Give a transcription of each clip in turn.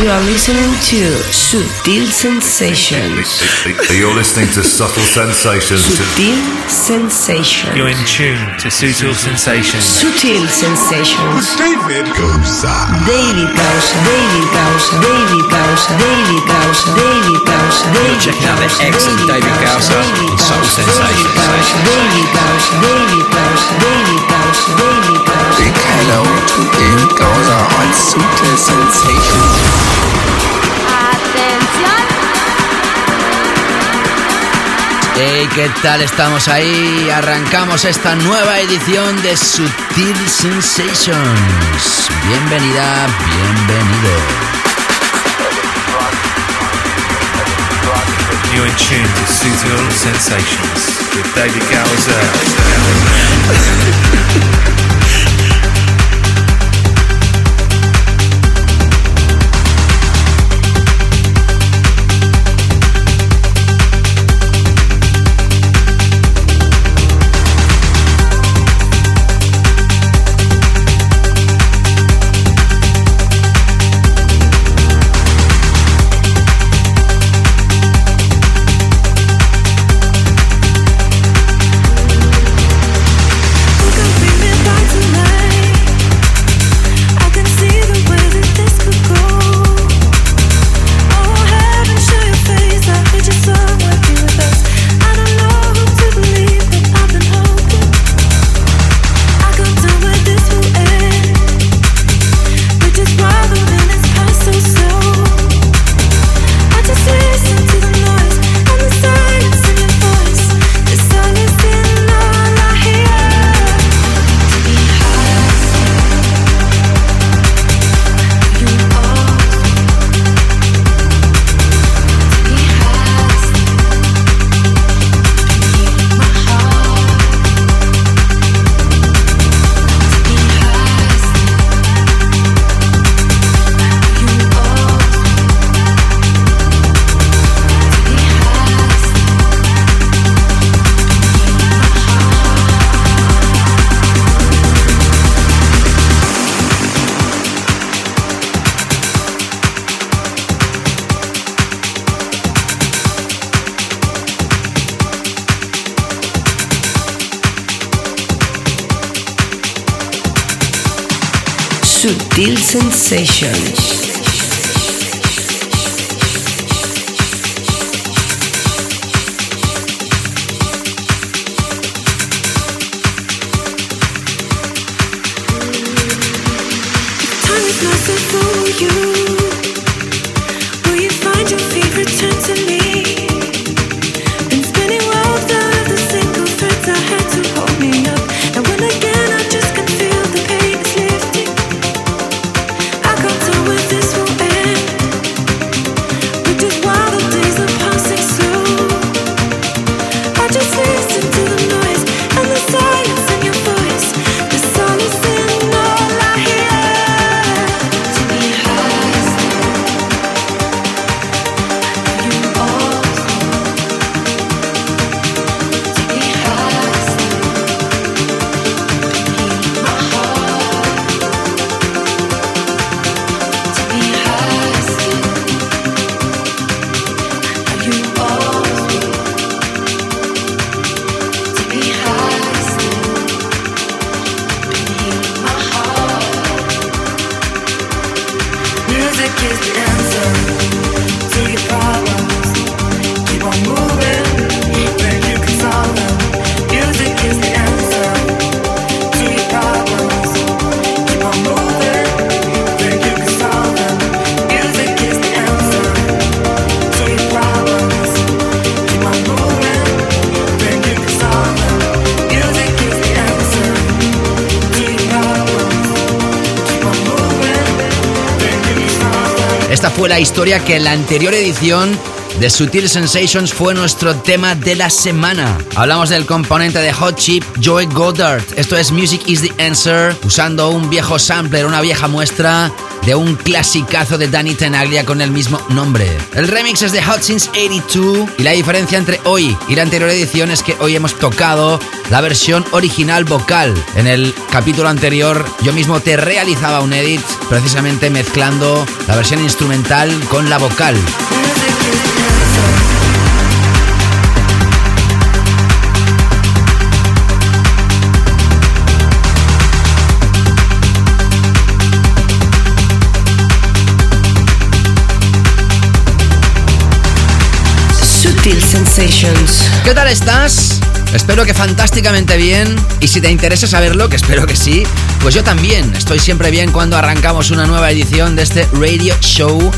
You are listening to Subtle Sensations. You're listening to Subtle Sensations. Subtle Sensations. You're in tune to Subtle Sensations. Subtle Sensations. David Gausa. David Gausa. David Gausa. David Gausa. David Gausa. David Gausa. You're David out David excellent David Gausa on Subtle Sensations. David Gausa. David Gausa. David Gausa. David Gausa. Big hello to David Gausa on Sutil Sensations. Hey, ¿qué tal? Estamos ahí. Arrancamos esta nueva edición de Sutil Sensations. Bienvenida, bienvenido. You're in tune to Sutil Sensations with David Gowser. Session. que la anterior edición de Sutil Sensations fue nuestro tema de la semana. Hablamos del componente de Hot Chip, Joey Goddard. Esto es Music is the Answer, usando un viejo sampler, una vieja muestra de un clasicazo de Danny Tenaglia con el mismo nombre. El remix es de Hot Since 82 y la diferencia entre hoy y la anterior edición es que hoy hemos tocado la versión original vocal. En el capítulo anterior yo mismo te realizaba un edit precisamente mezclando la versión instrumental con la vocal. ¿Qué tal estás? Espero que fantásticamente bien. Y si te interesa saberlo, que espero que sí, pues yo también. Estoy siempre bien cuando arrancamos una nueva edición de este radio show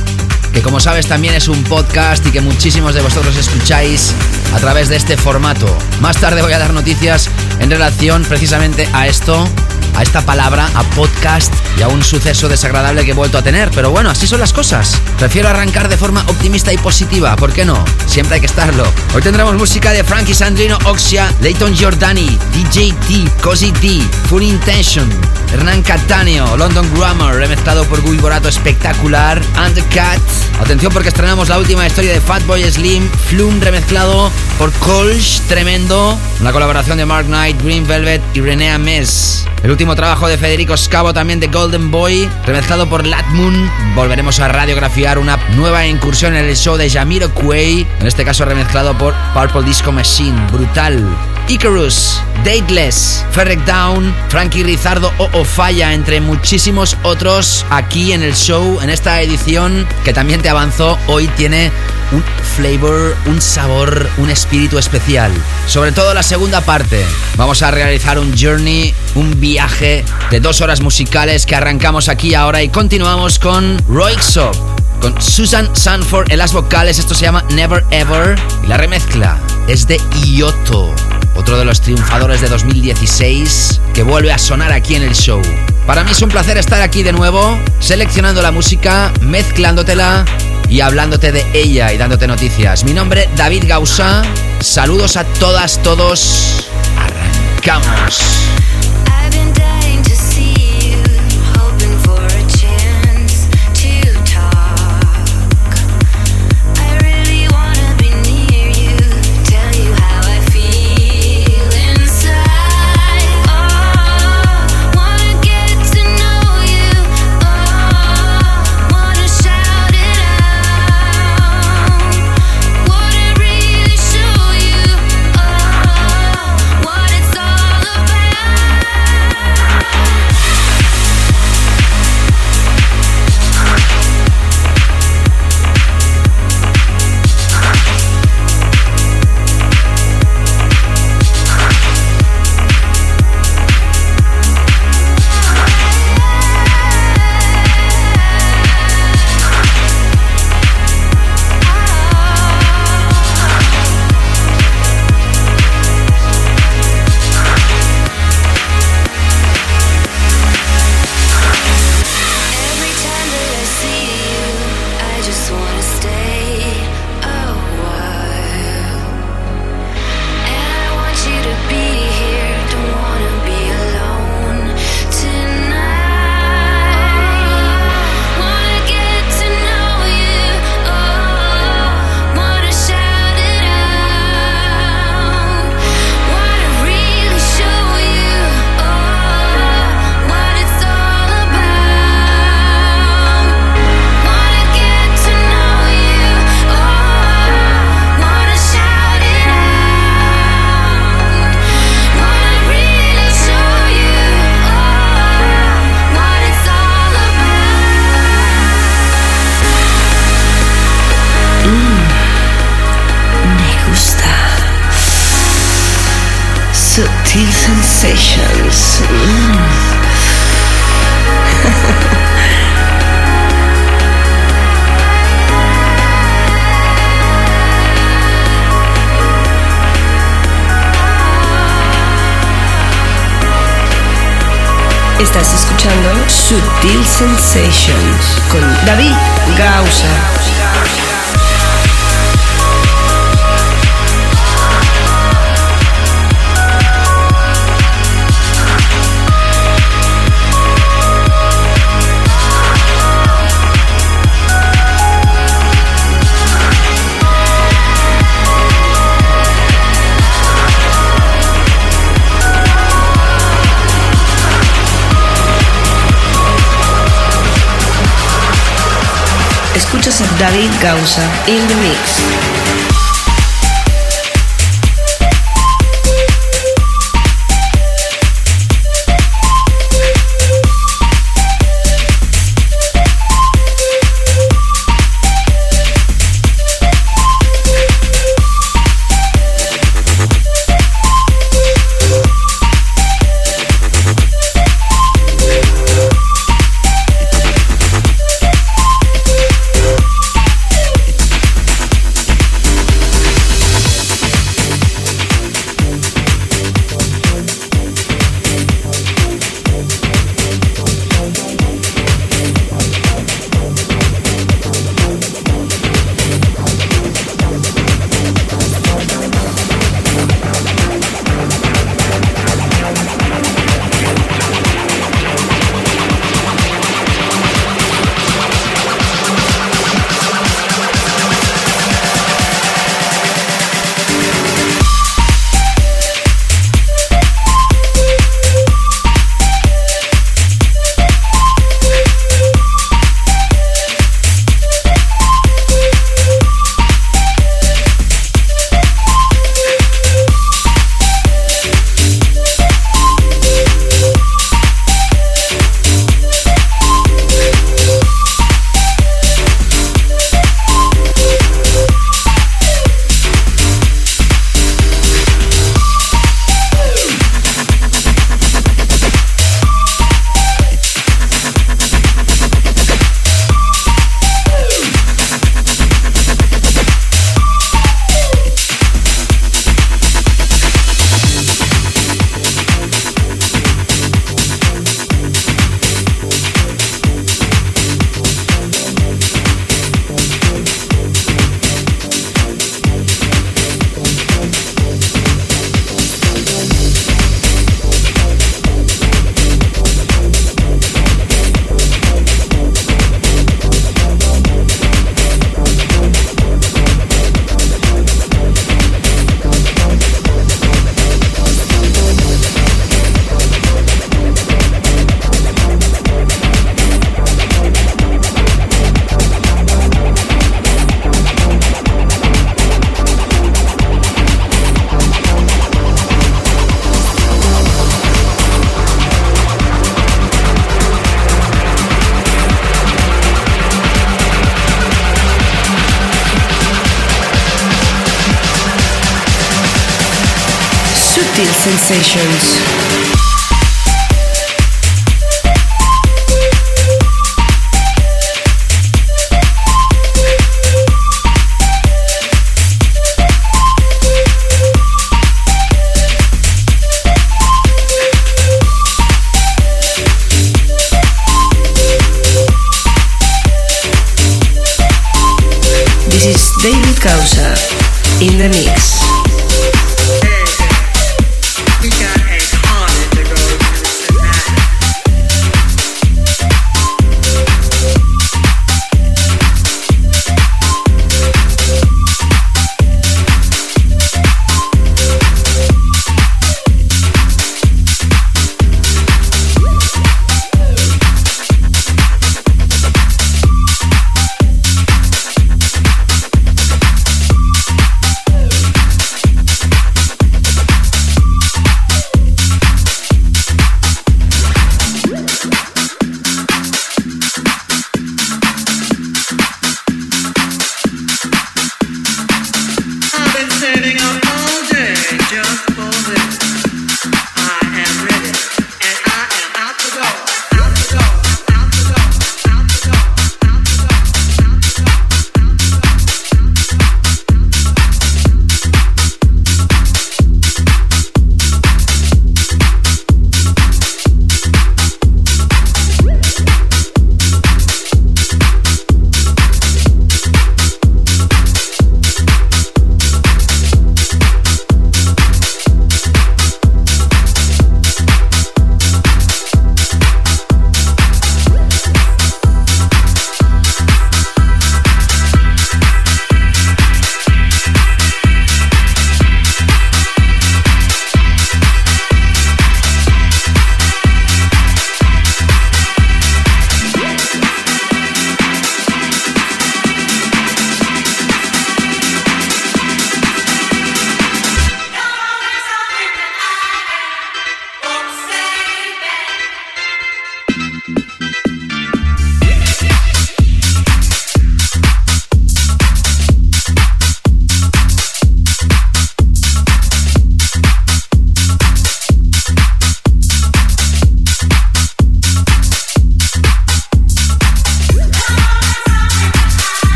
que como sabes también es un podcast y que muchísimos de vosotros escucháis a través de este formato. Más tarde voy a dar noticias en relación precisamente a esto, a esta palabra, a podcast y a un suceso desagradable que he vuelto a tener. Pero bueno, así son las cosas. Prefiero arrancar de forma optimista y positiva, ¿por qué no? Siempre hay que estarlo. Hoy tendremos música de Frankie Sandrino, Oxia, Leighton Giordani, DJ T, Cozy D, Full Intention, Hernán Cattaneo, London Grammar, remezclado por Guy Borato, espectacular, Undercut. Atención porque estrenamos la última historia de Fatboy Slim, Flume remezclado por Colch, tremendo. Una colaboración de Mark Knight, Green Velvet y René Ames. El último trabajo de Federico Scavo también de Golden Boy, remezclado por Latmoon. Volveremos a radiografiar una nueva incursión en el show de Jamiro Quay, en este caso remezclado por Purple Disco Machine. Brutal. Icarus, Dateless, Ferrec Down, Frankie Rizardo o Ofaya, entre muchísimos otros aquí en el show, en esta edición que también te avanzó, hoy tiene un flavor, un sabor, un espíritu especial. Sobre todo la segunda parte. Vamos a realizar un journey, un viaje de dos horas musicales que arrancamos aquí ahora y continuamos con Roixop con Susan Sanford en las vocales. Esto se llama Never Ever. Y la remezcla es de Ioto, otro de los triunfadores de 2016 que vuelve a sonar aquí en el show. Para mí es un placer estar aquí de nuevo, seleccionando la música, mezclándotela y hablándote de ella y dándote noticias. Mi nombre David Gausa. Saludos a todas, todos. Arrancamos.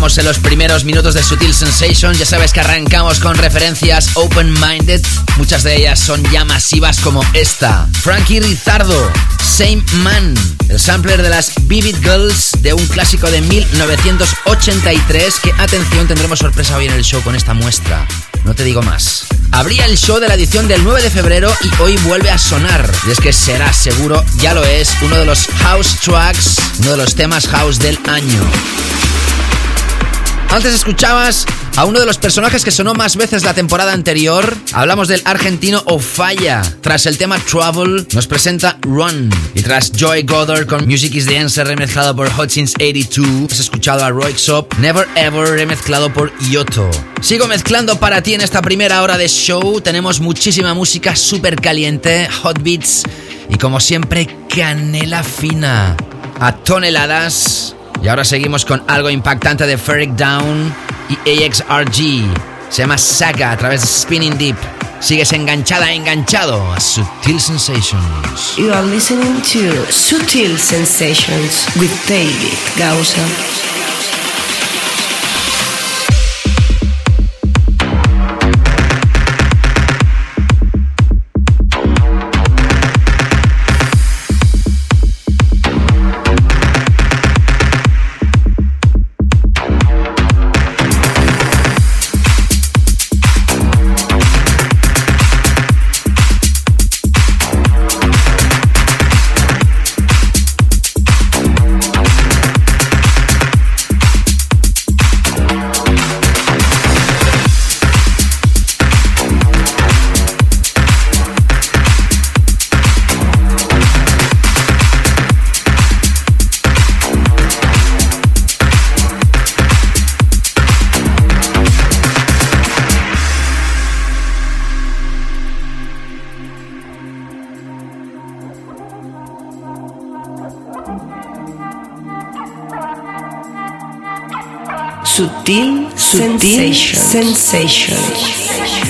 En los primeros minutos de Sutil Sensation. Ya sabes que arrancamos con referencias open-minded. Muchas de ellas son ya masivas como esta. Frankie Rizardo, Same Man, el sampler de las Vivid Girls de un clásico de 1983. Que atención, tendremos sorpresa hoy en el show con esta muestra. No te digo más. Abría el show de la edición del 9 de febrero y hoy vuelve a sonar. Y es que será seguro, ya lo es, uno de los house tracks, uno de los temas house del año. Antes escuchabas a uno de los personajes que sonó más veces la temporada anterior. Hablamos del argentino Ofaya. Tras el tema Trouble, nos presenta Run. Y tras Joy Goddard con Music is the Answer remezclado por Hutchins 82, has escuchado a Roy Xop Never Ever remezclado por Yoto. Sigo mezclando para ti en esta primera hora de show. Tenemos muchísima música súper caliente, hot beats y como siempre, canela fina. A toneladas. Y ahora seguimos con algo impactante de Ferric Down y AXRG. Se llama Saga a través de Spinning Deep. Sigues enganchada, enganchado a Sutil Sensations. You are listening to Sutil Sensations with David Gausa. Sutil, Sutil Sensations.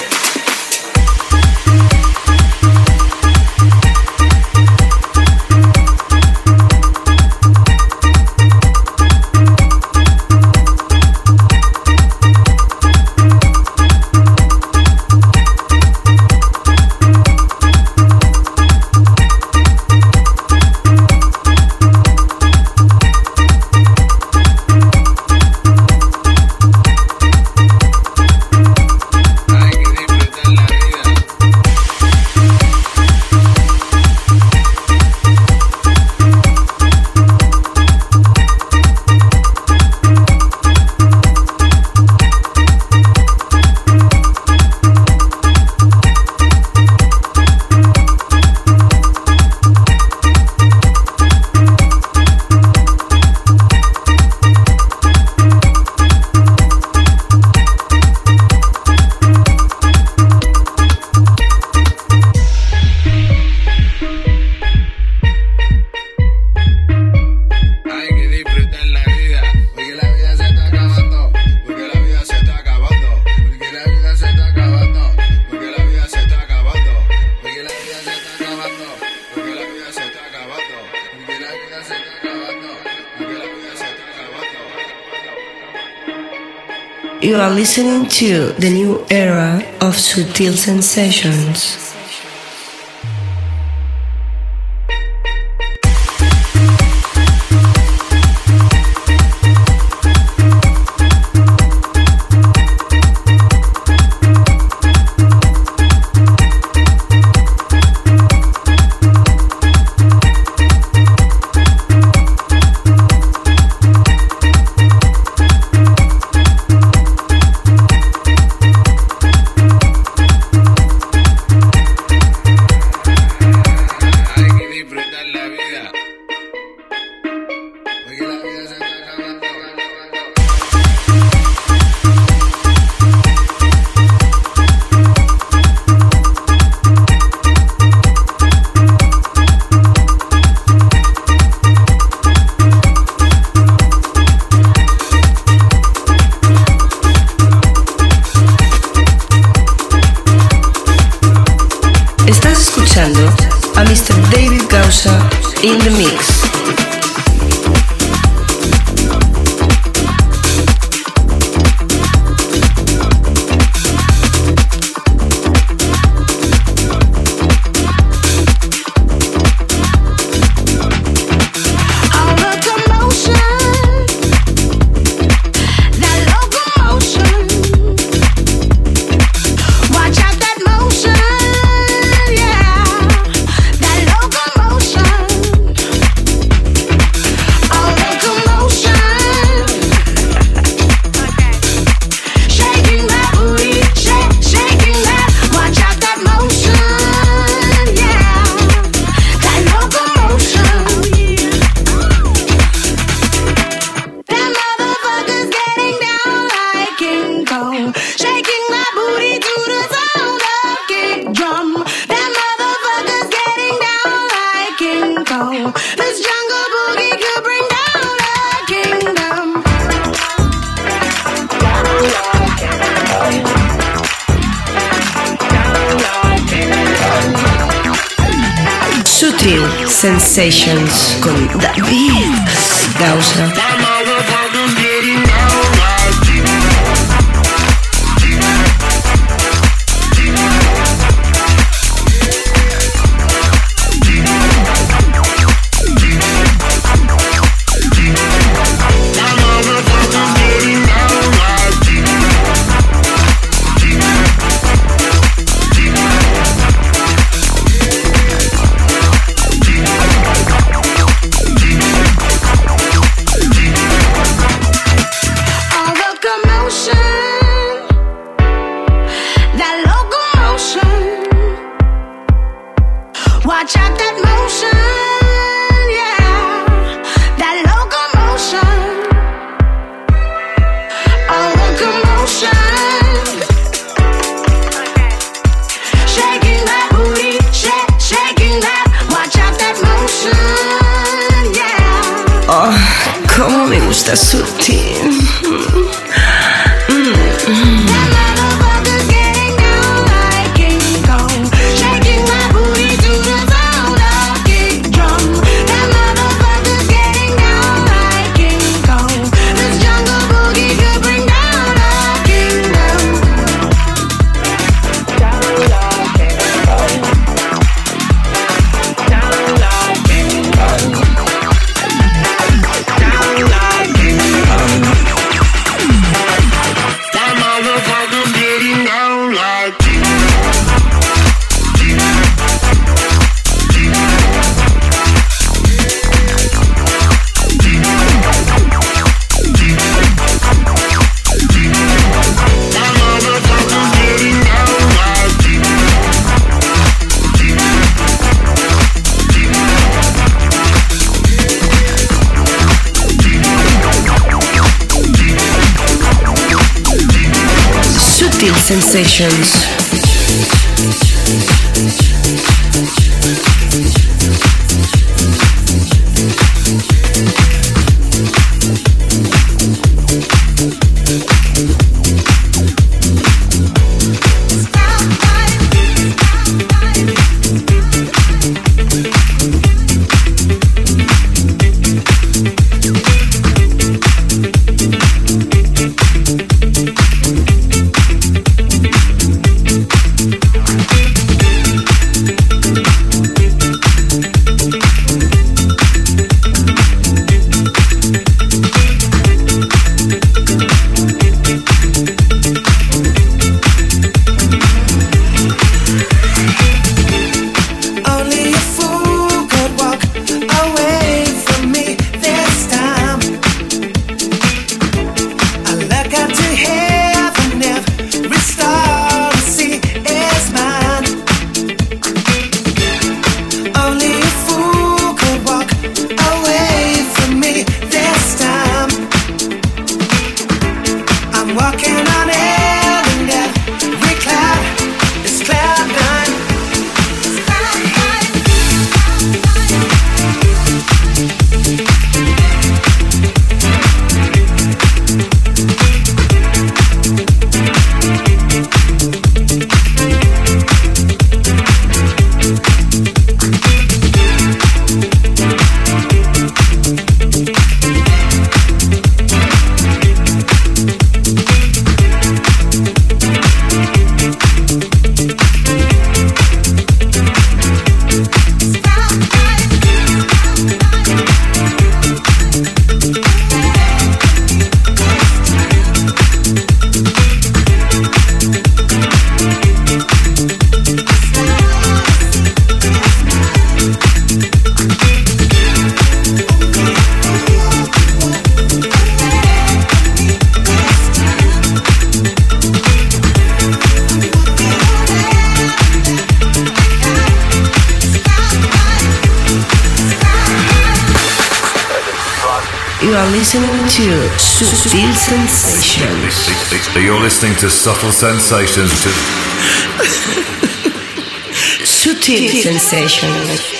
are listening to the new era of Sutil Sensations. vibrations. To Subtle Sensations.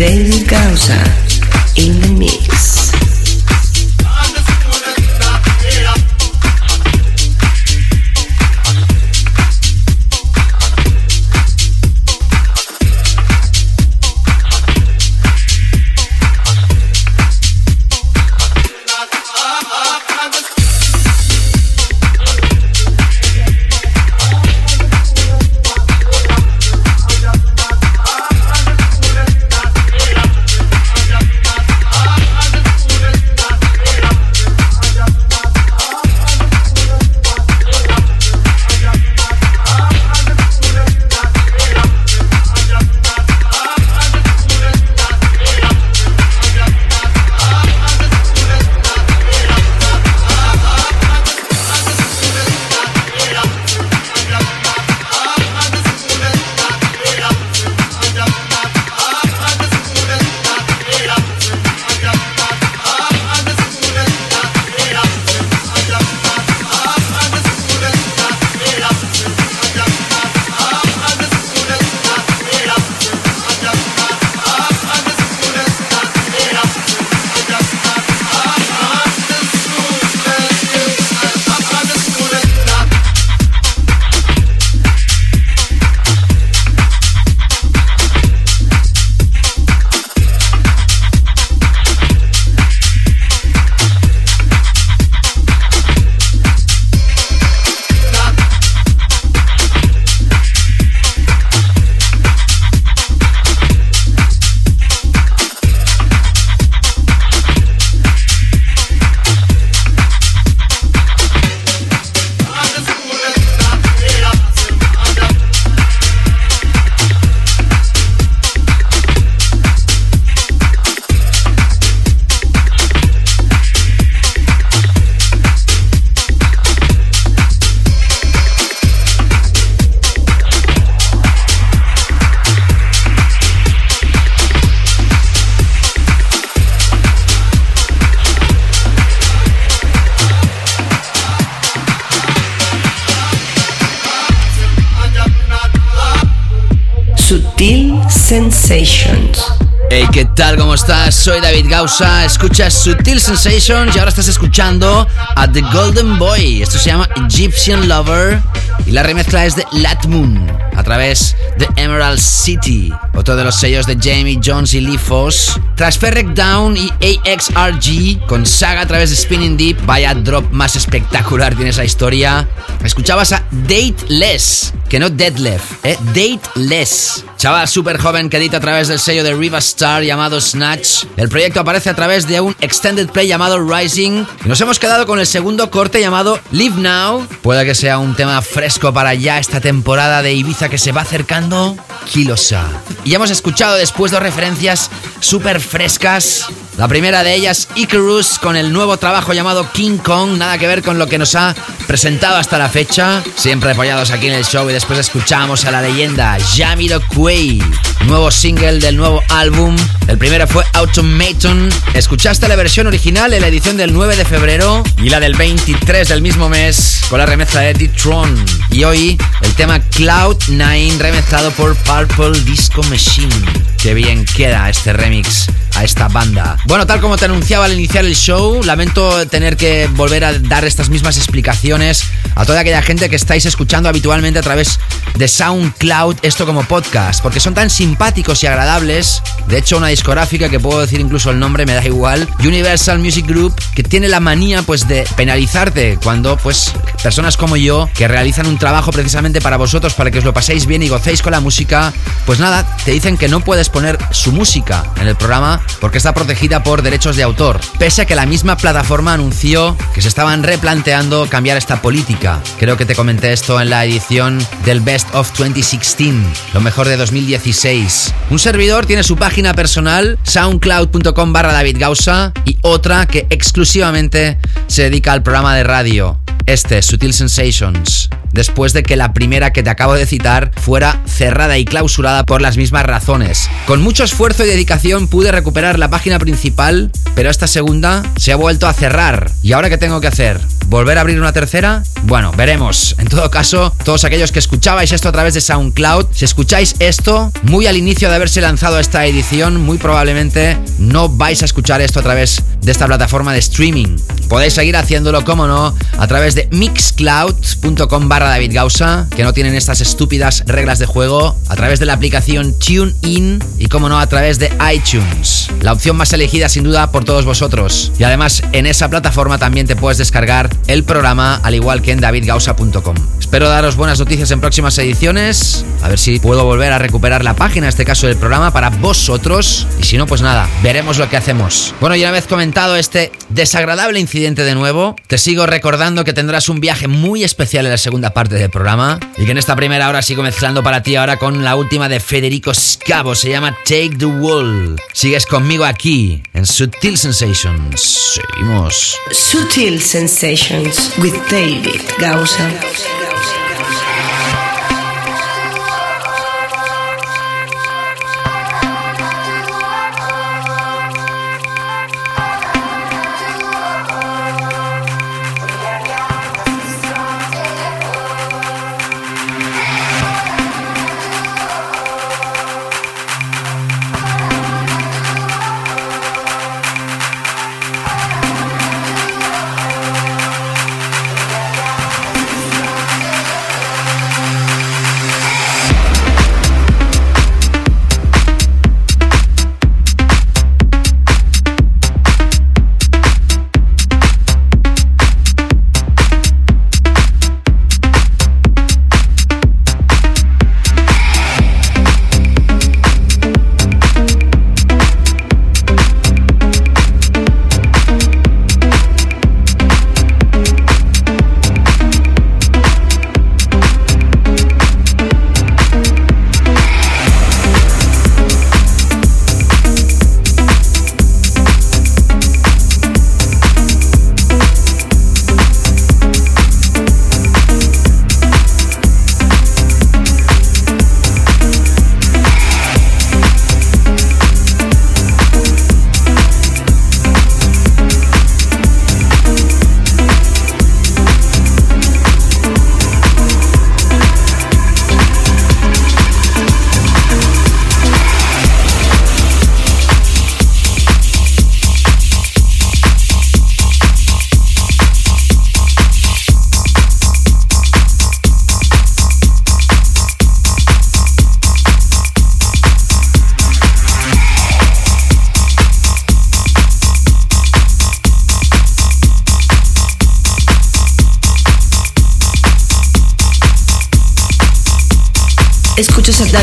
David Gausa in the mix. Soy David Gausa, escuchas Sutil Sensations y ahora estás escuchando a The Golden Boy. Esto se llama Egyptian Lover y la remezcla es de Latmoon a través de Emerald City, otro de los sellos de Jamie Jones y Lee. Tras Ferrec Down y AXRG con Saga a través de Spinning Deep, vaya drop más espectacular tiene esa historia. Escuchabas a Dateless, que no Deadlift, eh, Dateless. Chaval súper joven que edita a través del sello de Riva Star llamado Snatch. El proyecto aparece a través de un extended play llamado Rising. Y nos hemos quedado con el segundo corte llamado Live Now. Puede que sea un tema fresco para ya esta temporada de Ibiza que se va acercando. tranquilosa. Y hemos escuchado después dos referencias súper frescas. La primera de ellas, Icarus, con el nuevo trabajo llamado King Kong, nada que ver con lo que nos ha presentado hasta la fecha. Siempre apoyados aquí en el show y después escuchamos a la leyenda Jamiroquai, nuevo single del nuevo álbum. El primero fue Automaton. Escuchaste la versión original en la edición del 9 de febrero y la del 23 del mismo mes con la remezcla de D-Tron. Y hoy el tema Cloud9 remezclado por Purple Disco Machine. Qué bien queda este remix a esta banda. Bueno, tal como te anunciaba al iniciar el show, lamento tener que volver a dar estas mismas explicaciones canciones a toda aquella gente que estáis escuchando habitualmente a través de SoundCloud esto como podcast, porque son tan simpáticos y agradables. De hecho, una discográfica que puedo decir incluso el nombre, me da igual, Universal Music Group, que tiene la manía pues de penalizarte cuando pues personas como yo que realizan un trabajo precisamente para vosotros para que os lo paséis bien y gocéis con la música, pues nada, te dicen que no puedes poner su música en el programa porque está protegida por derechos de autor, pese a que la misma plataforma anunció que se estaban replanteando cambiar esta política. Creo que te comenté esto en la edición del Best of 2016, lo mejor de 2016. Un servidor tiene su página personal, soundcloud.com barra David y otra que exclusivamente se dedica al programa de radio. Este, Sutil Sensations, después de que la primera que te acabo de citar fuera cerrada y clausurada por las mismas razones. Con mucho esfuerzo y dedicación pude recuperar la página principal, pero esta segunda se ha vuelto a cerrar. ¿Y ahora qué tengo que hacer? ¿Volver a abrir una tercera? Bueno, veremos. En todo caso, todos aquellos que escuchabais esto a través de SoundCloud, si escucháis esto muy al inicio de haberse lanzado esta edición, muy probablemente no vais a escuchar esto a través de esta plataforma de streaming. Podéis seguir haciéndolo, como no, a través de mixcloud.com barra David Gausa, que no tienen estas estúpidas reglas de juego, a través de la aplicación TuneIn y, como no, a través de iTunes. La opción más elegida sin duda por todos vosotros. Y además en esa plataforma también te puedes descargar el programa al igual que en davidgausa.com. Espero daros buenas noticias en próximas ediciones. A ver si puedo volver a recuperar la página, en este caso del programa, para vosotros. Y si no, pues nada, veremos lo que hacemos. Bueno, y una vez comentado este desagradable incidente de nuevo, te sigo recordando que tendrás un viaje muy especial en la segunda parte del programa. Y que en esta primera hora sigo mezclando para ti ahora con la última de Federico Scavo. Se llama Take the Wall. Sigues conmigo aquí en Sutil Sensations. Seguimos. Sutil Sensations with David Gausa.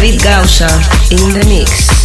David in the mix.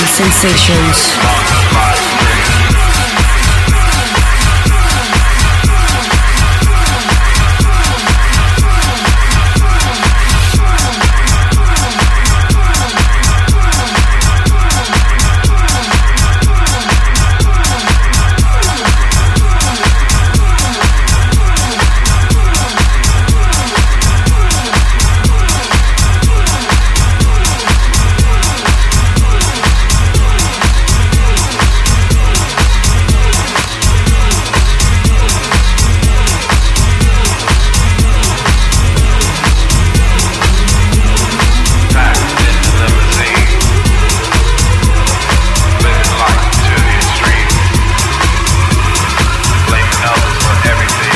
Sensations.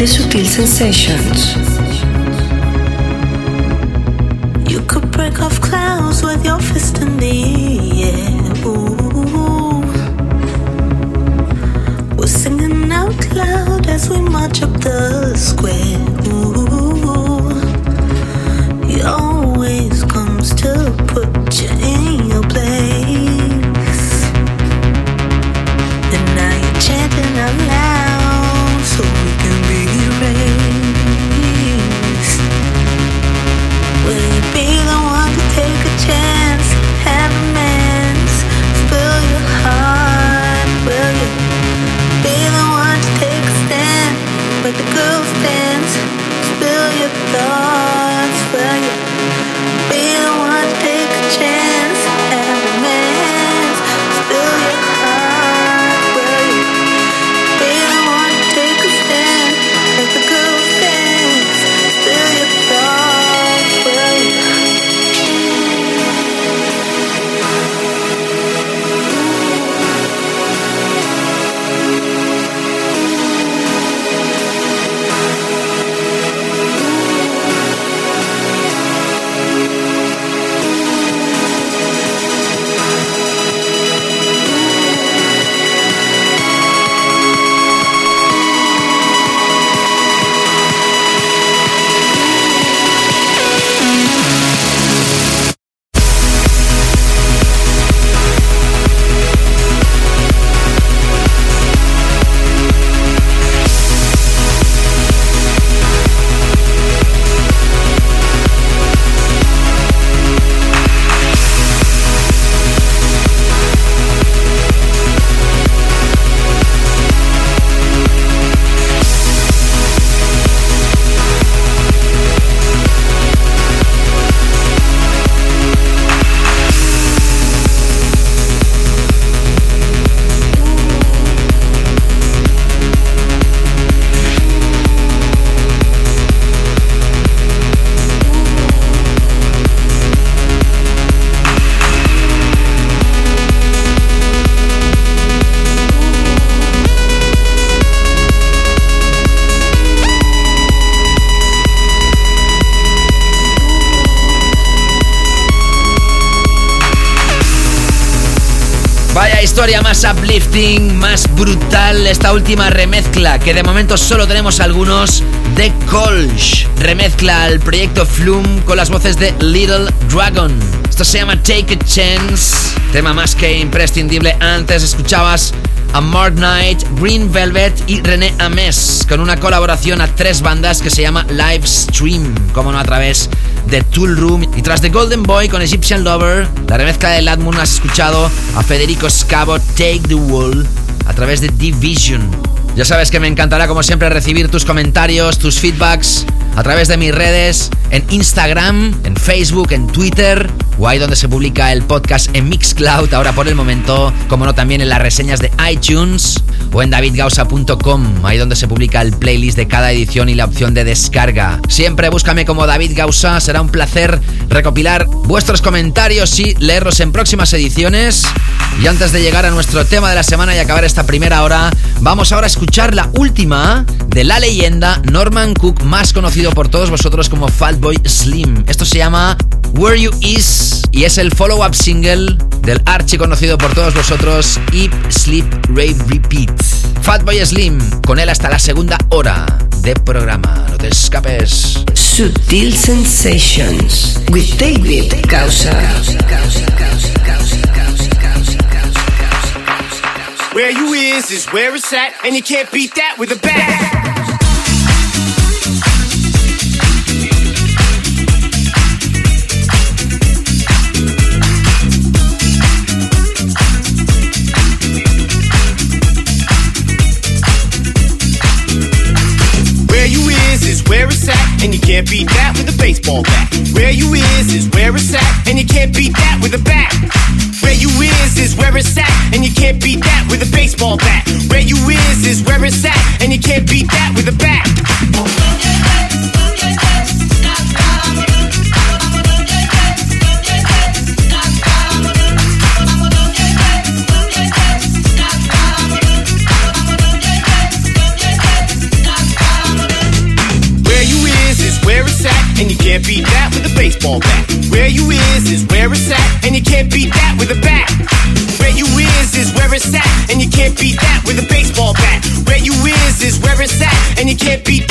De Sutil Sensations. Uplifting, más brutal esta última remezcla, que de momento solo tenemos algunos de Colch. Remezcla el proyecto Flume con las voces de Little Dragon. Esto se llama Take a Chance, tema más que imprescindible. Antes escuchabas a Mark Knight, Green Velvet y René Ames, con una colaboración a tres bandas que se llama Live Stream, como no a través de Tool Room. Y tras The Golden Boy con Egyptian Lover, la remezcla de Ladmoon has escuchado a Federico Scavo Take the Wall a través de Division. Ya sabes que me encantará como siempre recibir tus comentarios, tus feedbacks a través de mis redes, en Instagram, en Facebook, en Twitter, o ahí donde se publica el podcast en Mixcloud, ahora por el momento, como no también en las reseñas de iTunes o davidgausa.com, ahí donde se publica el playlist de cada edición y la opción de descarga. Siempre búscame como David Gausa, será un placer recopilar vuestros comentarios y leerlos en próximas ediciones. Y antes de llegar a nuestro tema de la semana y acabar esta primera hora, vamos ahora a escuchar la última de la leyenda Norman Cook, más conocido por todos vosotros como Fatboy Slim. Esto se llama Where You Is y es el follow-up single del archi conocido por todos vosotros Eat, Sleep, Rave, Repeat. Fatboy Slim, con él hasta la segunda hora de programa. No te escapes. Sutil Sensations with David Causa. Where you is is where it's at, and you can't beat that with a bat. And you can't beat that with a baseball bat. Where you is is where it's at, and you can't beat that with a bat. Where you is is where it's at, and you can't beat that with a baseball bat. Where you is is where it's at, and you can't beat that with a bat. Baseball bat. Where you is is where it's at, and you can't beat that with a bat. Where you is is where it's at, and you can't beat that with a baseball bat. Where you is is where it's at, and you can't beat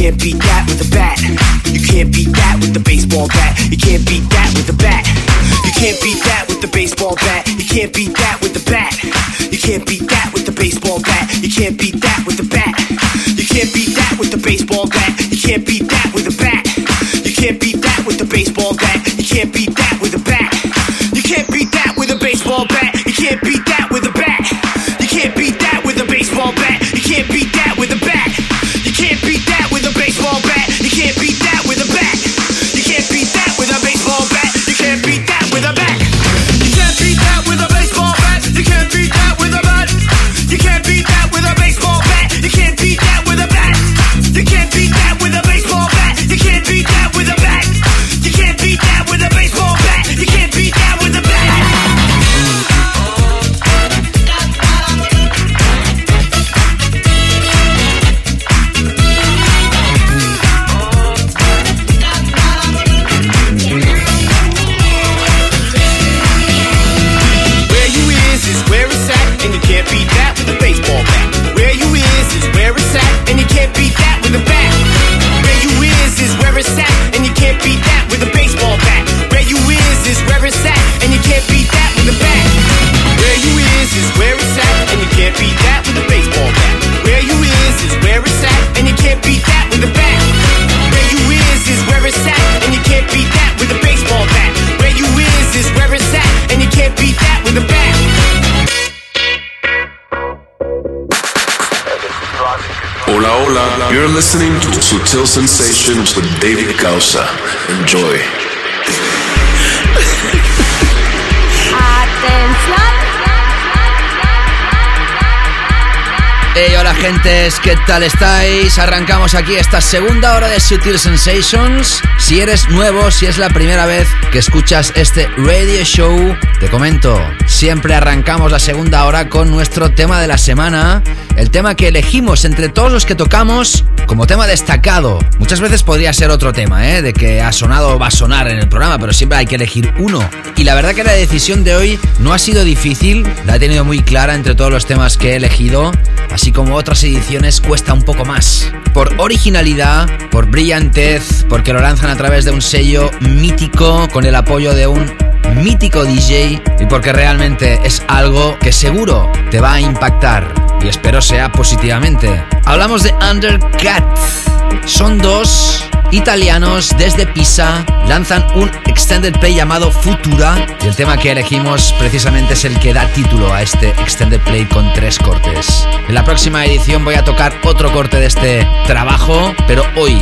can't beat that with the bat. You can't beat that with the baseball bat. You can't beat that with the bat. You can't beat that with the baseball bat. You can't beat that with the bat. You can't beat that with the baseball bat. You can't beat that with the bat. You can't beat that with the baseball bat. Hola, hola. You're listening to Sutil Sensations with David Causa. Enjoy. Hey, hola gentes, ¿qué tal estáis? Arrancamos aquí esta segunda hora de Sutil Sensations. Si eres nuevo, si es la primera vez que escuchas este radio show, te comento, siempre arrancamos la segunda hora con nuestro tema de la semana, el tema que elegimos entre todos los que tocamos como tema destacado. Muchas veces podría ser otro tema, ¿eh? De que ha sonado o va a sonar en el programa, pero siempre hay que elegir uno. Y la verdad que la decisión de hoy no ha sido difícil, la he tenido muy clara entre todos los temas que he elegido, así como otras ediciones cuesta un poco más. Por originalidad, por brillantez, porque lo lanzan a través de un sello mítico con el apoyo de un mítico DJ y porque realmente es algo que seguro te va a impactar y espero sea positivamente. Hablamos de Undercut. Son dos italianos desde Pisa, lanzan un extended play llamado Futura y el tema que elegimos precisamente es el que da título a este extended play con tres cortes. En la próxima edición voy a tocar otro corte de este trabajo, pero hoy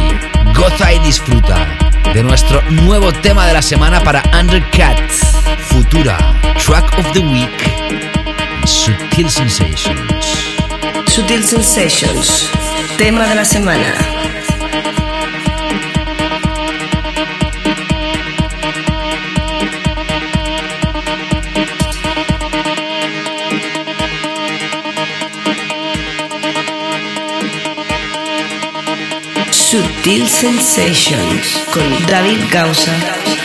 goza y disfruta de nuestro nuevo tema de la semana para Undercut, Futura, Track of the Week, Sutil Sensations. Sutil Sensations, tema de la semana. Sutil Sensations con David Gausa.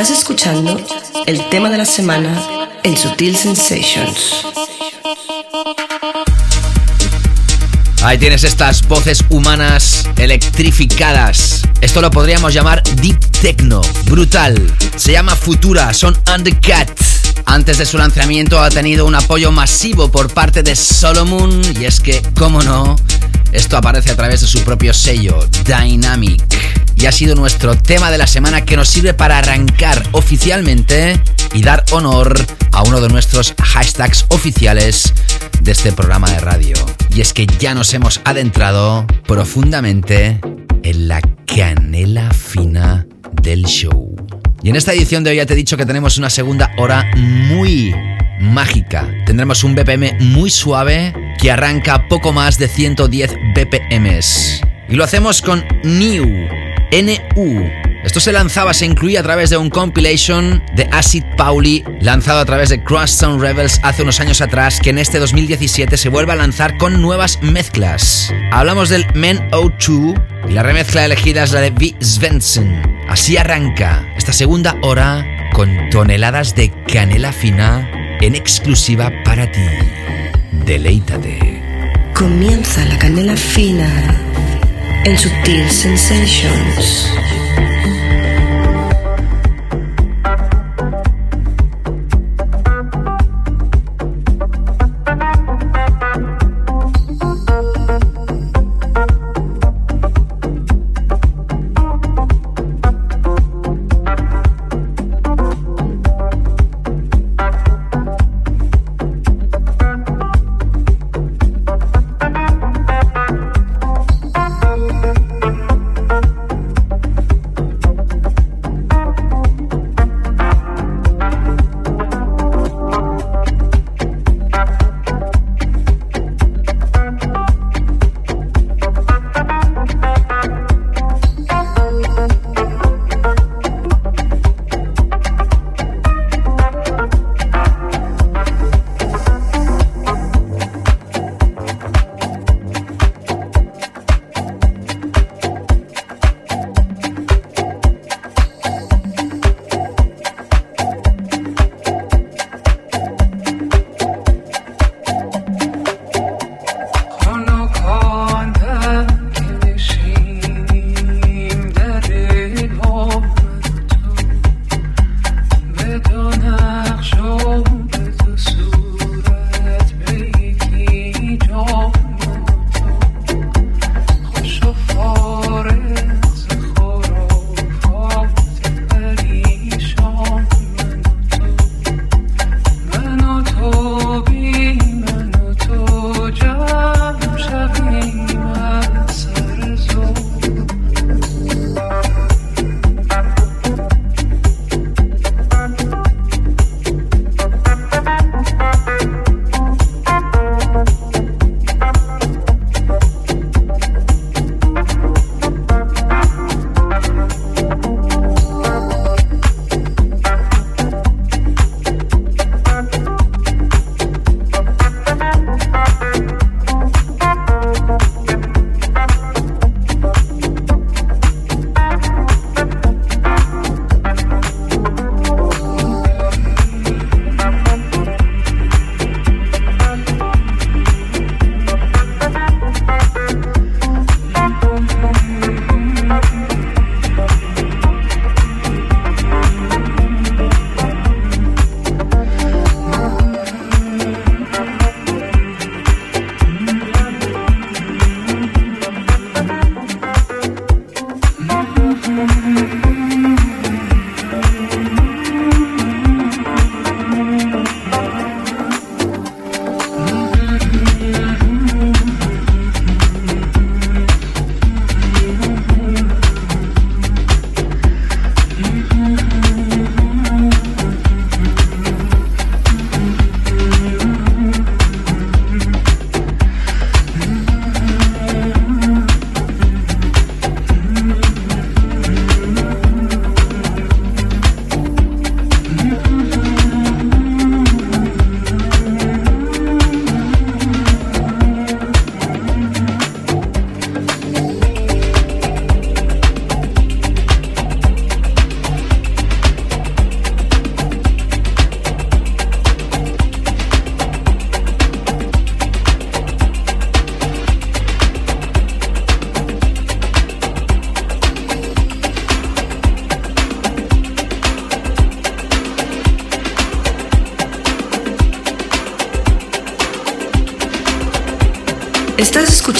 Estás escuchando el tema de la semana en Sutil Sensations. Ahí tienes estas voces humanas electrificadas. Esto lo podríamos llamar Deep Techno. Brutal. Se llama Futura, son Undercut. Antes de su lanzamiento ha tenido un apoyo masivo por parte de Solomon y es que, cómo no, esto aparece a través de su propio sello, Dynamic. Y ha sido nuestro tema de la semana que nos sirve para arrancar oficialmente y dar honor a uno de nuestros hashtags oficiales de este programa de radio. Y es que ya nos hemos adentrado profundamente en la canela fina del show. Y en esta edición de hoy ya te he dicho que tenemos una segunda hora muy mágica. Tendremos un BPM muy suave que arranca poco más de 110 BPMs. Y lo hacemos con New, NU. Esto se lanzaba, se incluía a través de un compilation de Acid Pauli, lanzado a través de Crosstown Rebels hace unos años atrás, que en este 2017 se vuelve a lanzar con nuevas mezclas. Hablamos del Men O2 y la remezcla elegida es la de V. Svensson. Así arranca esta segunda hora con toneladas de canela fina en exclusiva para ti. Deleítate. Comienza la canela fina en Sutil Sensations.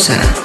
Medusa.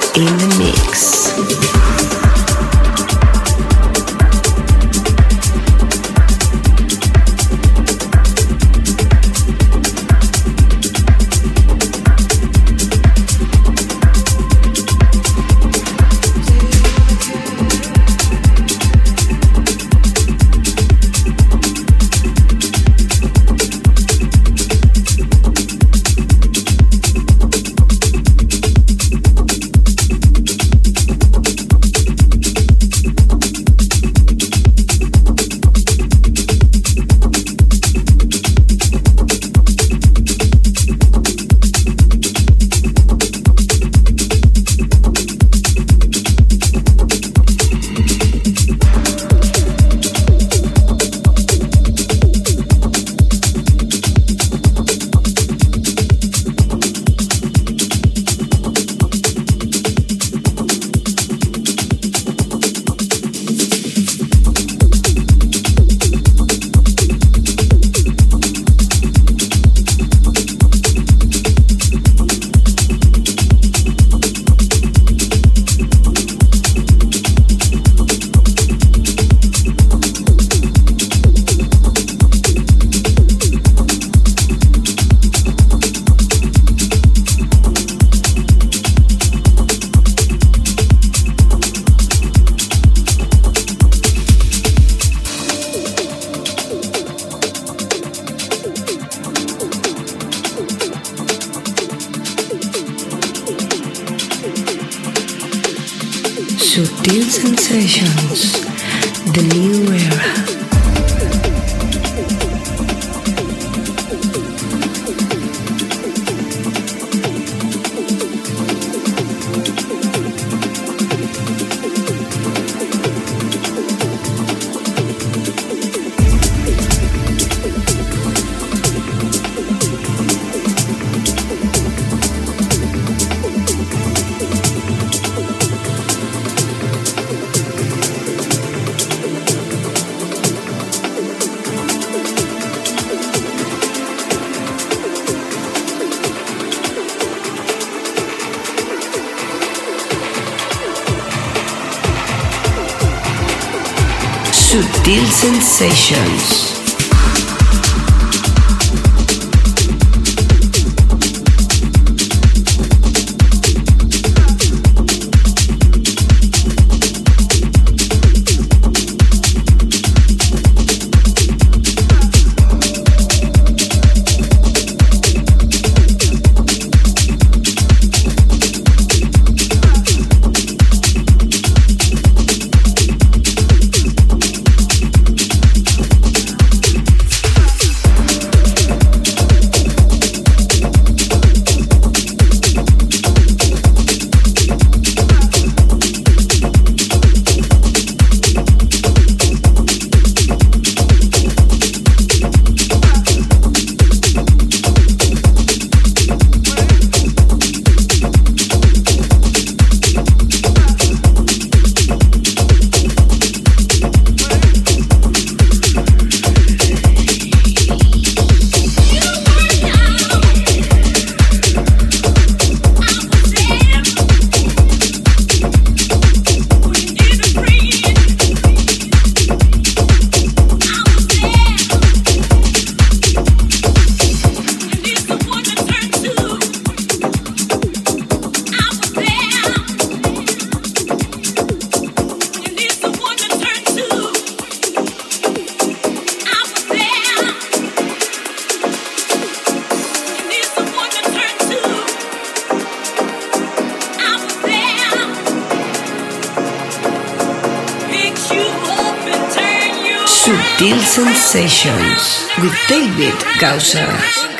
David Gausser.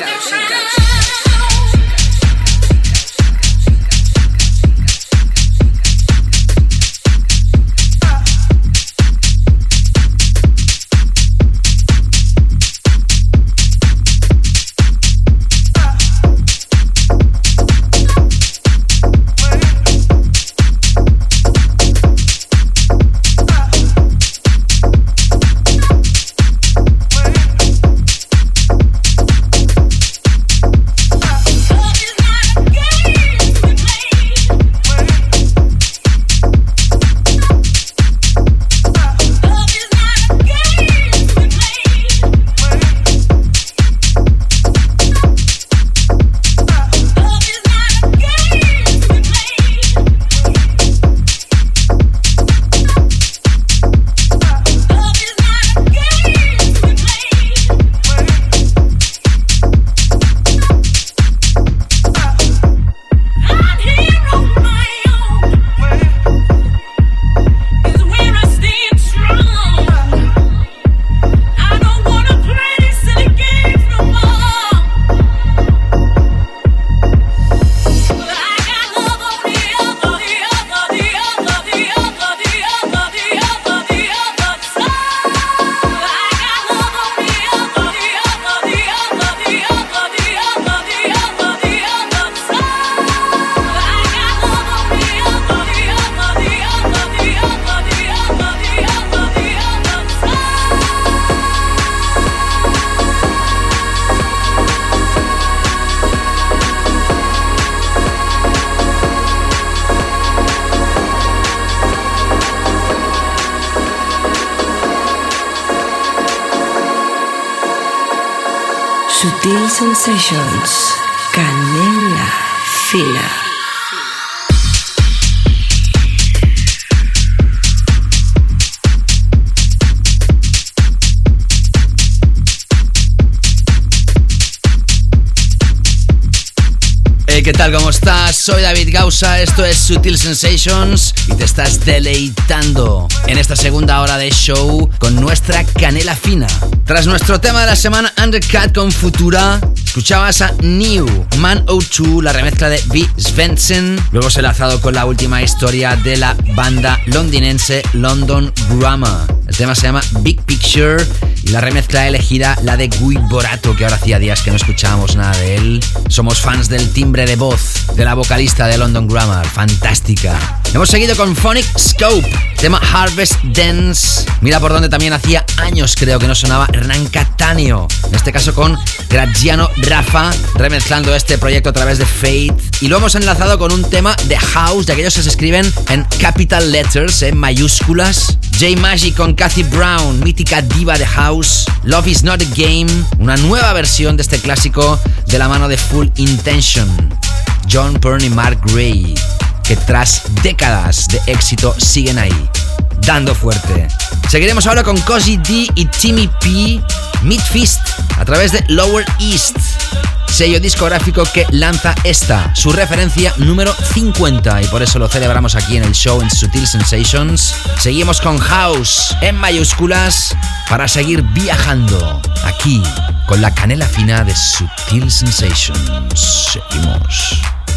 Sutil Sensations, Canela Fina. ¿Qué tal? ¿Cómo estás? Soy David Gausa, esto es Sutil Sensations y te estás deleitando en esta segunda hora de show con nuestra canela fina. Tras nuestro tema de la semana Undercut con Futura, escuchabas a New Man 02, la remezcla de B. Svensson. Luego se ha enlazado con la última historia de la banda londinense London Grammar. El tema se llama Big Picture y la remezcla elegida la de Guy Borato, que ahora hacía días que no escuchábamos nada de él. Somos fans del timbre de voz de la vocalista de London Grammar, fantástica. Hemos seguido con Phonic Scope, tema Harvest Dance. Mira por donde también hacía años creo que no sonaba Hernán Cataneo. En este caso con Graziano Rafa, remezclando este proyecto a través de Fate. Y lo hemos enlazado con un tema de House, de aquellos que se escriben en capital letters, en mayúsculas. J Magic con Kathy Brown, mítica diva de House. Love is not a game, una nueva versión de este clásico de la mano de Full Intention. John Byrne Mark Gray, que tras décadas de éxito siguen ahí, dando fuerte. Seguiremos ahora con Cozy D y Timmy P, Mid Fist, a través de Lower East, sello discográfico que lanza esta, su referencia número 50, y por eso lo celebramos aquí en el show en Sutil Sensations. Seguimos con House en mayúsculas para seguir viajando aquí con la canela fina de Sutil Sensations. Seguimos.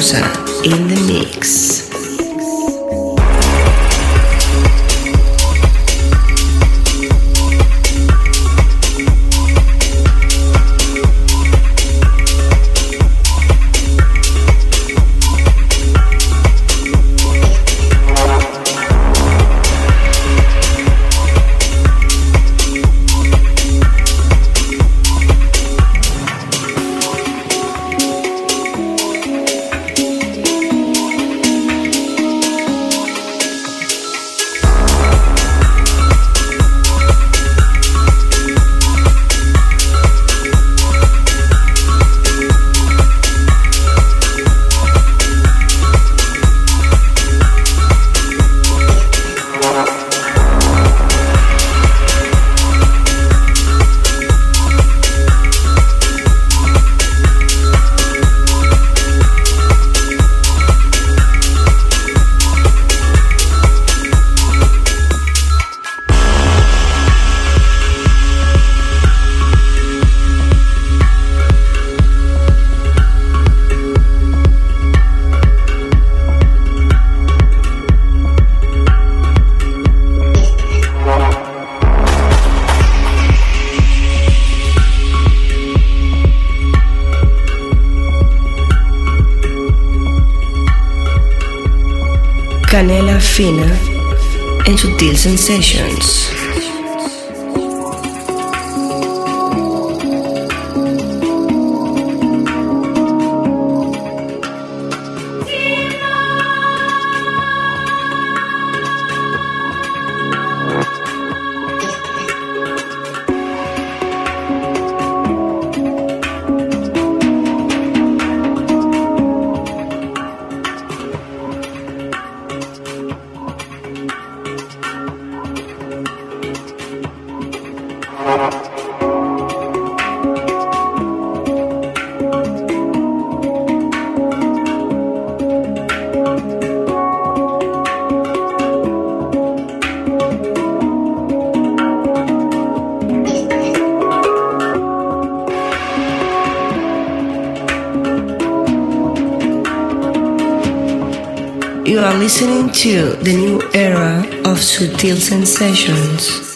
In the mix. Canela Fina en Sutil Sensations. Are listening to the new era of Sutil Sensations.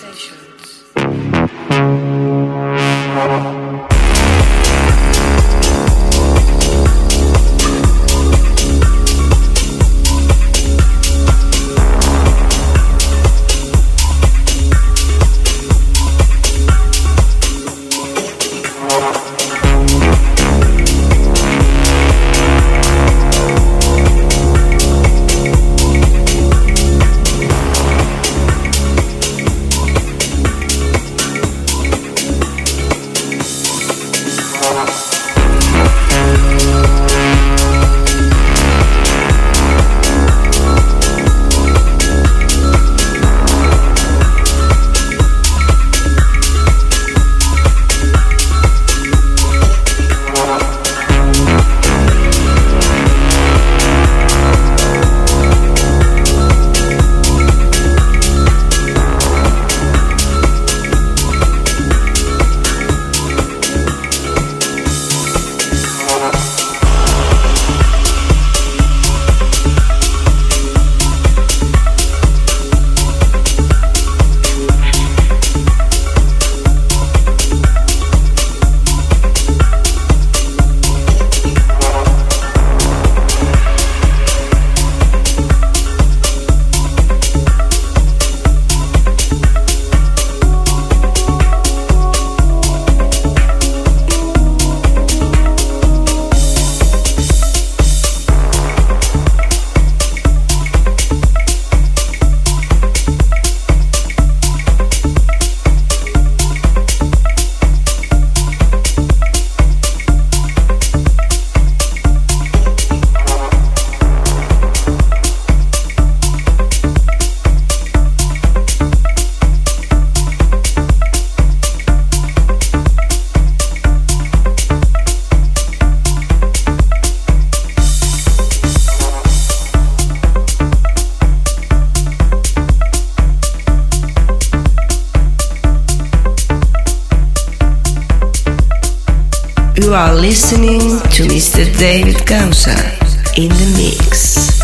You are listening to Mr. David Causa in the mix.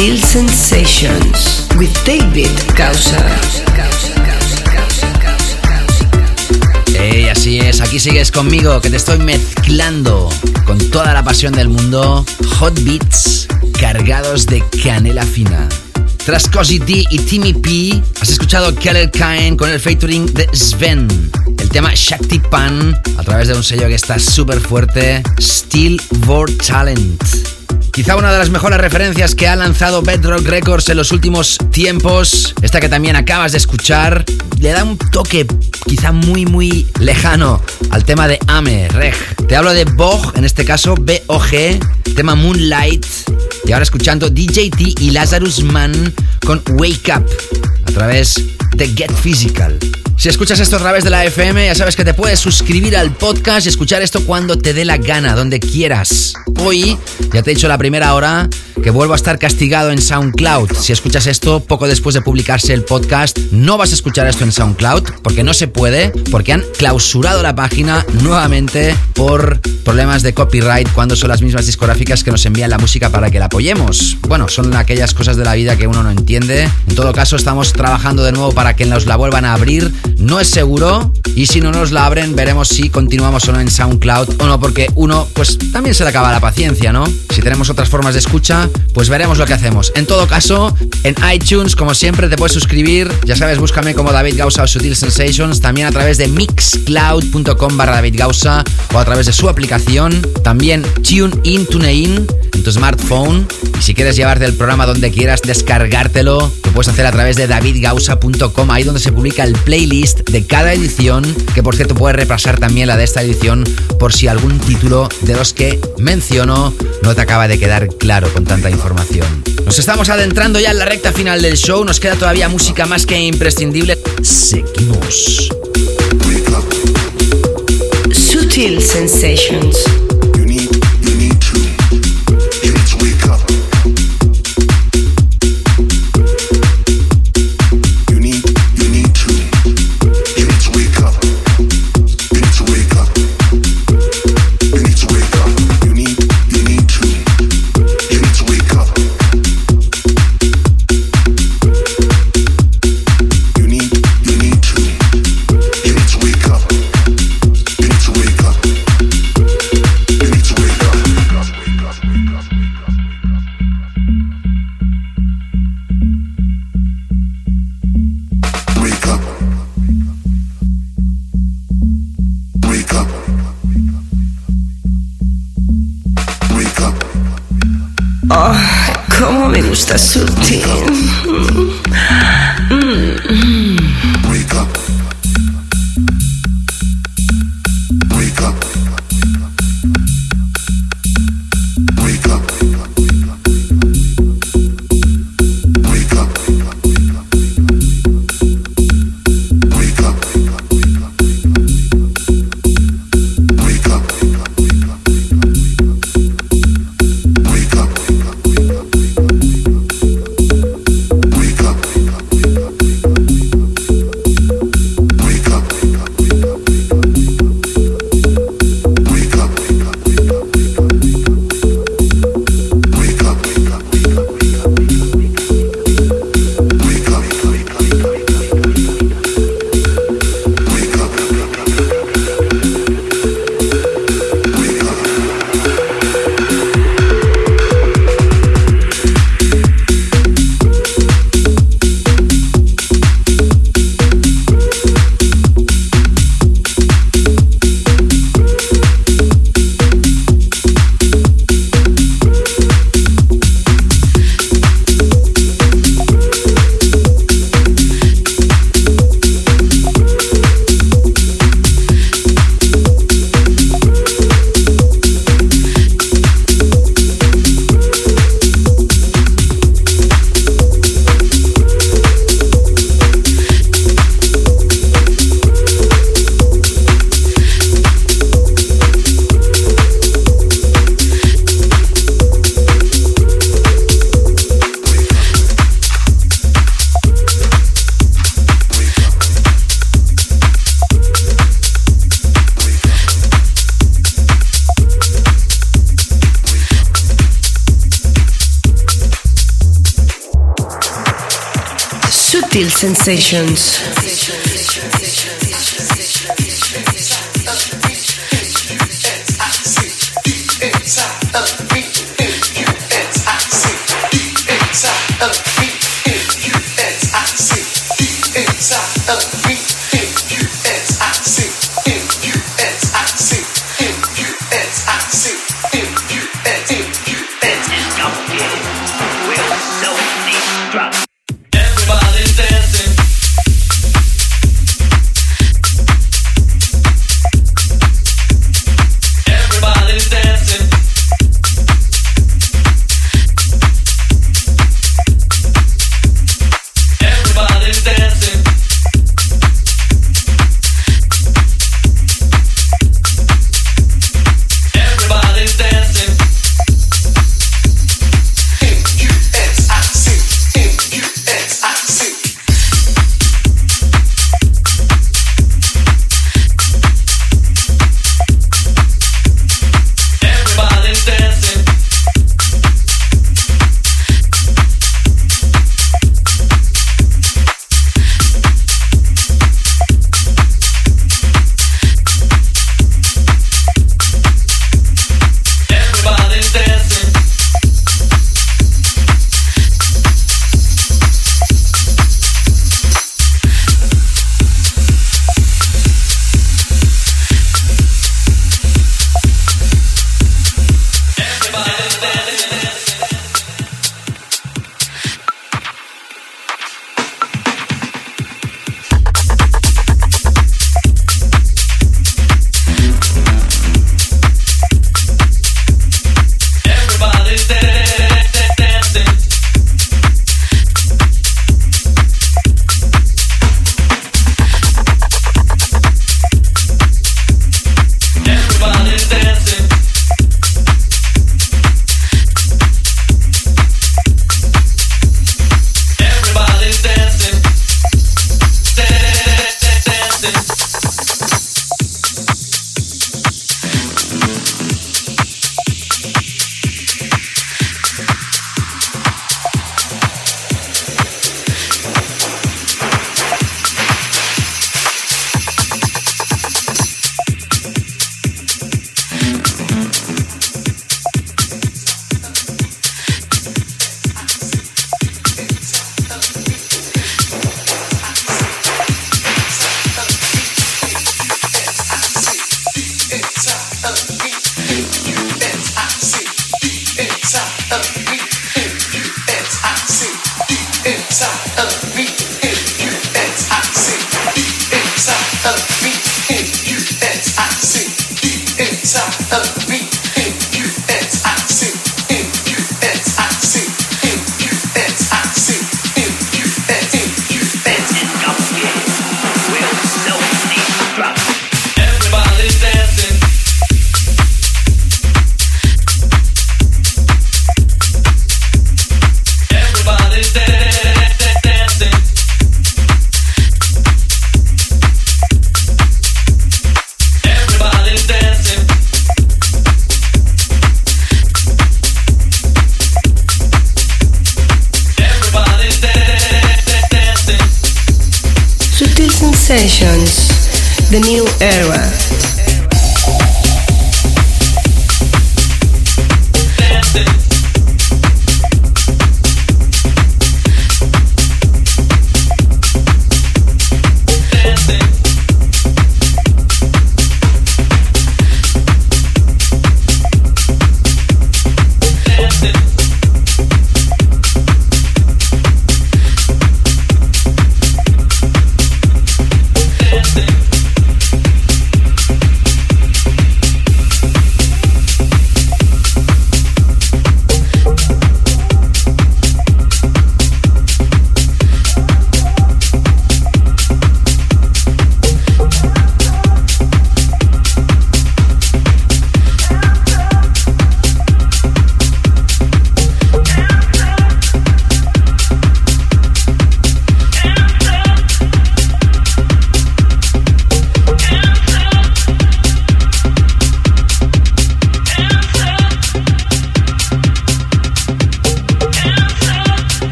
Sutil Sensations with David Causa. Ey, así es, aquí sigues conmigo, que te estoy mezclando con toda la pasión del mundo, hot beats cargados de canela fina. Tras Cozy D y Timmy P, has escuchado Keller Kain con el featuring de Sven. El tema Shakti Pan a través de un sello que está súper fuerte, Steel Vor Talent. Quizá una de las mejores referencias que ha lanzado Bedrock Records en los últimos tiempos, esta que también acabas de escuchar, le da un toque quizá muy muy lejano al tema de Ame, Reg. Te hablo de Bog, en este caso B-O-G, tema Moonlight, y ahora escuchando DJT y Lazarus Man con Wake Up a través de Get Physical. Si escuchas esto a de la FM, ya sabes que te puedes suscribir al podcast y escuchar esto cuando te dé la gana, donde quieras. Hoy, ya te he dicho la primera hora, que vuelvo a estar castigado en SoundCloud. Si escuchas esto poco después de publicarse el podcast, no vas a escuchar esto en SoundCloud, porque no se puede, porque han clausurado la página nuevamente por problemas de copyright cuando son las mismas discográficas que nos envían la música para que la apoyemos. Bueno, son aquellas cosas de la vida que uno no entiende. En todo caso, estamos trabajando de nuevo para que nos la vuelvan a abrir. No es seguro, y si no nos la abren, veremos si continuamos o no en SoundCloud o no, porque uno, pues también se le acaba la paciencia, ¿no? Si tenemos otras formas de escucha, pues veremos lo que hacemos. En todo caso, en iTunes, como siempre, te puedes suscribir. Ya sabes, búscame como David Gausa o Sutil Sensations. También a través de mixcloud.com barra David Gausa o a través de su aplicación. También TuneIn, TuneIn en tu smartphone. Y si quieres llevarte el programa donde quieras, descargártelo, lo puedes hacer a través de davidgausa.com, ahí donde se publica el playlist de cada edición, que por cierto puedes repasar también la de esta edición por si algún título de los que menciono no te acaba de quedar claro con información. Nos estamos adentrando ya en la recta final del show, nos queda todavía música más que imprescindible. Seguimos. Sutil Sensations. Cómo me Sensations.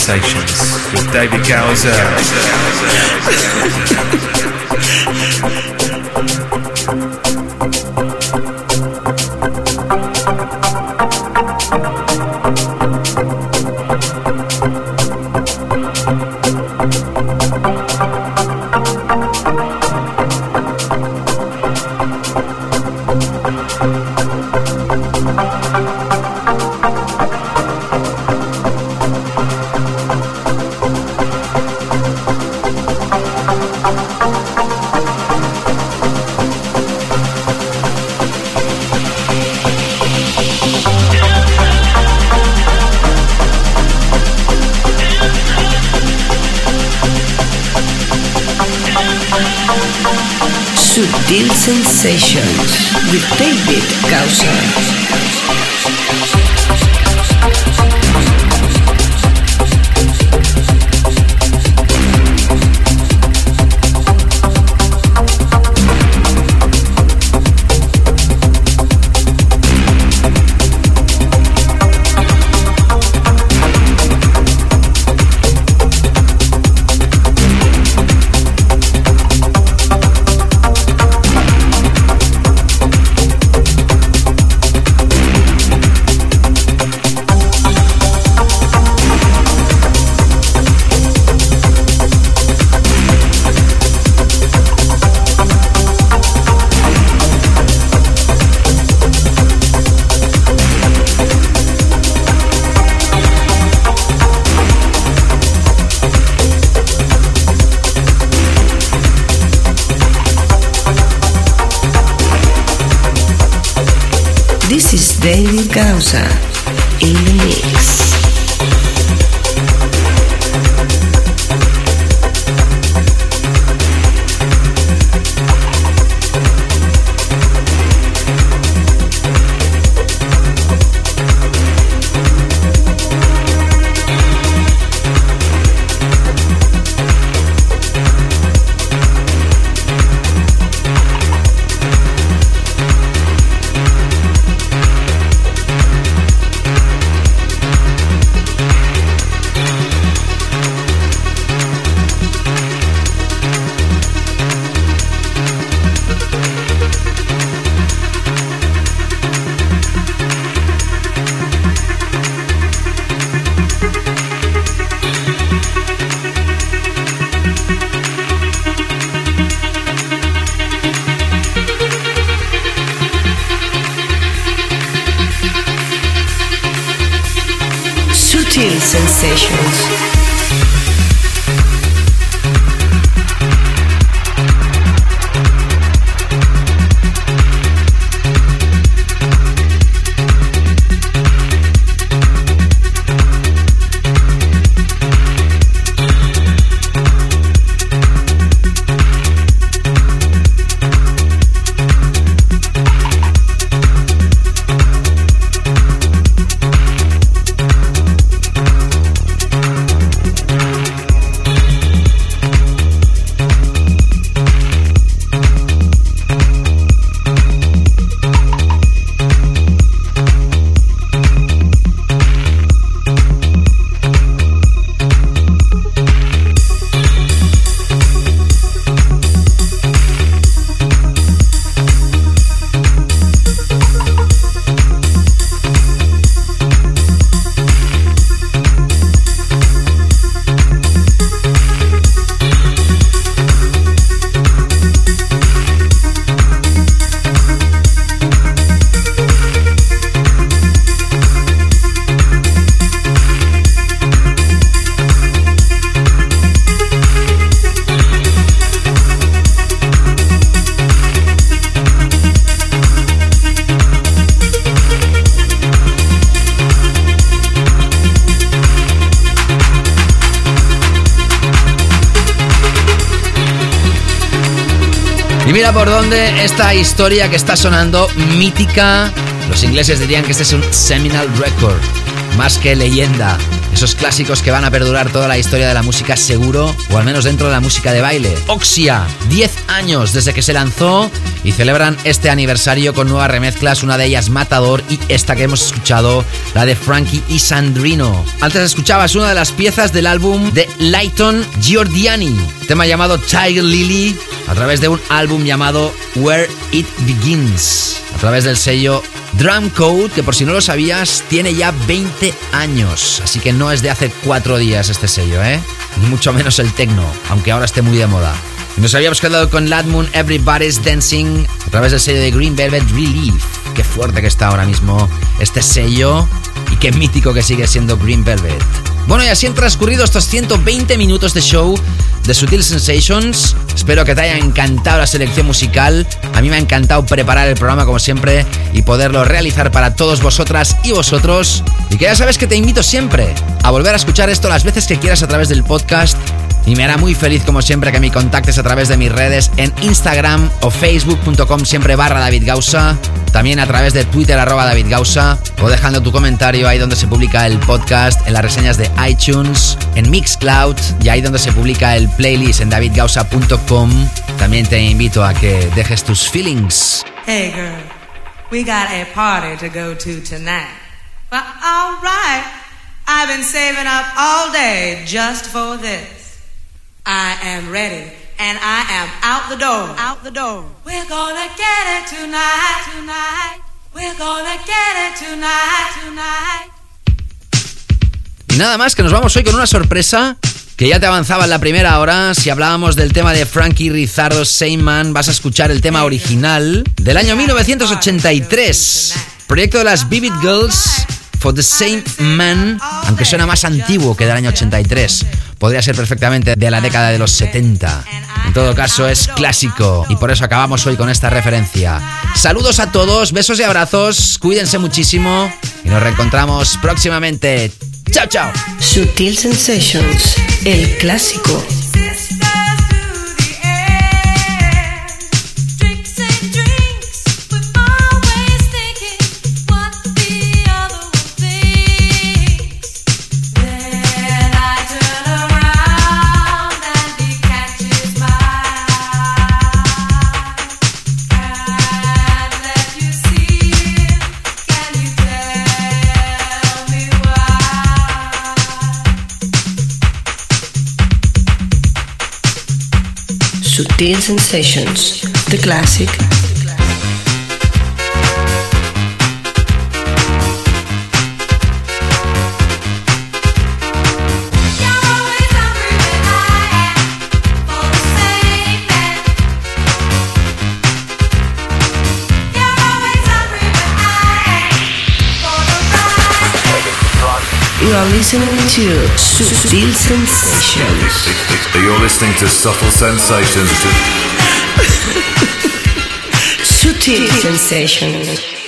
Sensations with David Gowser. Esta historia que está sonando mítica. Los ingleses dirían que este es un seminal record. más que leyenda. Esos clásicos que van a perdurar toda la historia de la música seguro, o al menos dentro de la música de baile. Oxia, 10 años desde que se lanzó y celebran este aniversario con nuevas remezclas, una de ellas Matador y esta que hemos escuchado, la de Frankie y Sandrino. Antes escuchabas una de las piezas del álbum de Lighton Giordiani, tema llamado Tiger Lily, a través de un álbum llamado Where It Begins, través del sello Drum Code, que por si no lo sabías, tiene ya 20 años, así que no es de hace 4 días este sello, ¿eh? Ni mucho menos el techno, aunque ahora esté muy de moda. Nos habíamos quedado con Ladmoon Everybody's Dancing a través del sello de Green Velvet Relief. Qué fuerte que está ahora mismo este sello y qué mítico que sigue siendo Green Velvet. Bueno, y así han transcurrido estos 120 minutos de show de Sutil Sensations. Espero que te haya encantado la selección musical. A mí me ha encantado preparar el programa como siempre y poderlo realizar para todos vosotras y vosotros. Y que ya sabes que te invito siempre a volver a escuchar esto las veces que quieras a través del podcast y me hará muy feliz como siempre que me contactes a través de mis redes en Instagram o facebook.com siempre barra David Gausa, también a través de Twitter arroba David Gausa o dejando tu comentario ahí donde se publica el podcast, en las reseñas de iTunes, en Mixcloud y ahí donde se publica el playlist en davidgausa.com. También te invito a que dejes tus feelings. Hey girl, we got a party to go to tonight. Well, alright. I've been saving up all day just for this. I am ready and I am out the door. Out the door. We're gonna get it tonight, tonight. We're gonna get it tonight, tonight. Y nada más que nos vamos hoy con una sorpresa que ya te avanzaba en la primera hora. Si hablábamos del tema de Frankie Rizardo Seyman, vas a escuchar el tema original del año 1983. Proyecto de las Vivid Girls for the Same Man, aunque suena más antiguo que del año 83. Podría ser perfectamente de la década de los 70. En todo caso, es clásico y por eso acabamos hoy con esta referencia. Saludos a todos, besos y abrazos, cuídense muchísimo y nos reencontramos próximamente. Chao, chao. Sutil Sensations, el clásico. Sutil Sensations, the classic. You are listening to Sutil Sensations. You're listening to Subtle Sensations. Subtle Sensations.